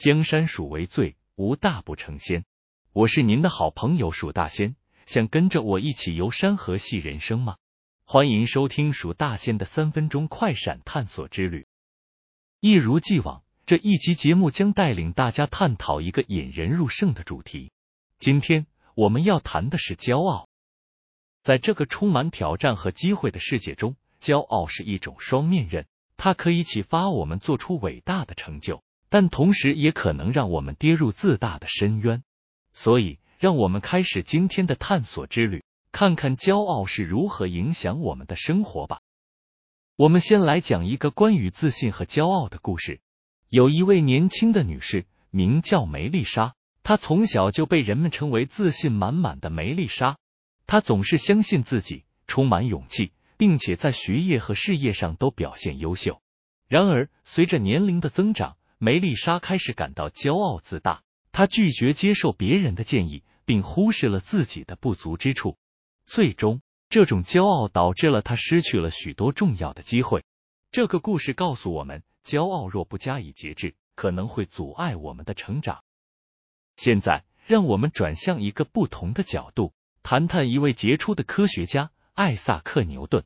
江山属为最，无大不成仙。我是您的好朋友蜀大仙，想跟着我一起游山河戏人生吗？欢迎收听蜀大仙的三分钟快闪探索之旅。一如既往，这一集节目将带领大家探讨一个引人入胜的主题。今天我们要谈的是骄傲。在这个充满挑战和机会的世界中，骄傲是一种双面刃。它可以启发我们做出伟大的成就，但同时也可能让我们跌入自大的深渊。所以，让我们开始今天的探索之旅，看看骄傲是如何影响我们的生活吧。我们先来讲一个关于自信和骄傲的故事。有一位年轻的女士，名叫梅丽莎，她从小就被人们称为自信满满的梅丽莎。她总是相信自己，充满勇气。并且在学业和事业上都表现优秀。然而，随着年龄的增长，梅丽莎开始感到骄傲自大。她拒绝接受别人的建议，并忽视了自己的不足之处。最终，这种骄傲导致了她失去了许多重要的机会。这个故事告诉我们，骄傲若不加以节制，可能会阻碍我们的成长。现在，让我们转向一个不同的角度，谈谈一位杰出的科学家——艾萨克·牛顿。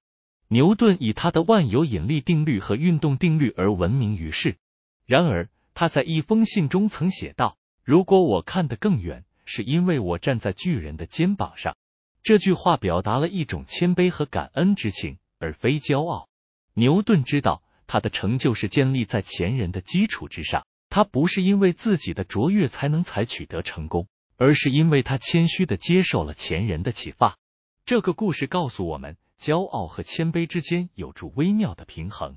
牛顿以他的万有引力定律和运动定律而闻名于世。然而，他在一封信中曾写道：“如果我看得更远，是因为我站在巨人的肩膀上。”这句话表达了一种谦卑和感恩之情，而非骄傲。牛顿知道，他的成就是建立在前人的基础之上。他不是因为自己的卓越才能才取得成功，而是因为他谦虚的接受了前人的启发。这个故事告诉我们。骄傲和谦卑之间有着微妙的平衡。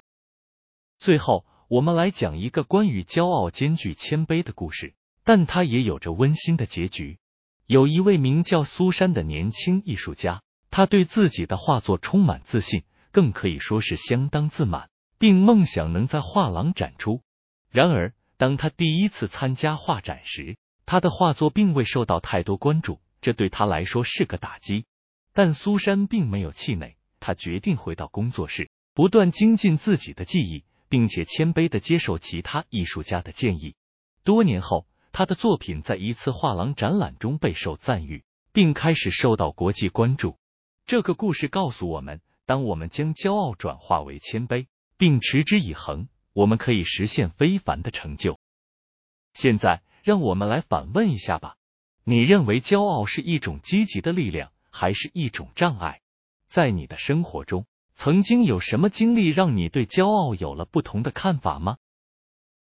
最后，我们来讲一个关于骄傲兼具谦卑的故事，但它也有着温馨的结局。有一位名叫苏珊的年轻艺术家，他对自己的画作充满自信，更可以说是相当自满，并梦想能在画廊展出。然而，当他第一次参加画展时，他的画作并未受到太多关注，这对他来说是个打击。但苏珊并没有气馁，她决定回到工作室，不断精进自己的技艺，并且谦卑的接受其他艺术家的建议。多年后，他的作品在一次画廊展览中备受赞誉，并开始受到国际关注。这个故事告诉我们，当我们将骄傲转化为谦卑，并持之以恒，我们可以实现非凡的成就。现在，让我们来反问一下吧：你认为骄傲是一种积极的力量？还是一种障碍。在你的生活中，曾经有什么经历让你对骄傲有了不同的看法吗？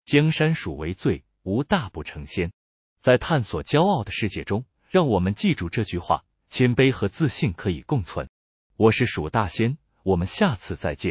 江山属为最，无大不成仙。在探索骄傲的世界中，让我们记住这句话：谦卑和自信可以共存。我是蜀大仙，我们下次再见。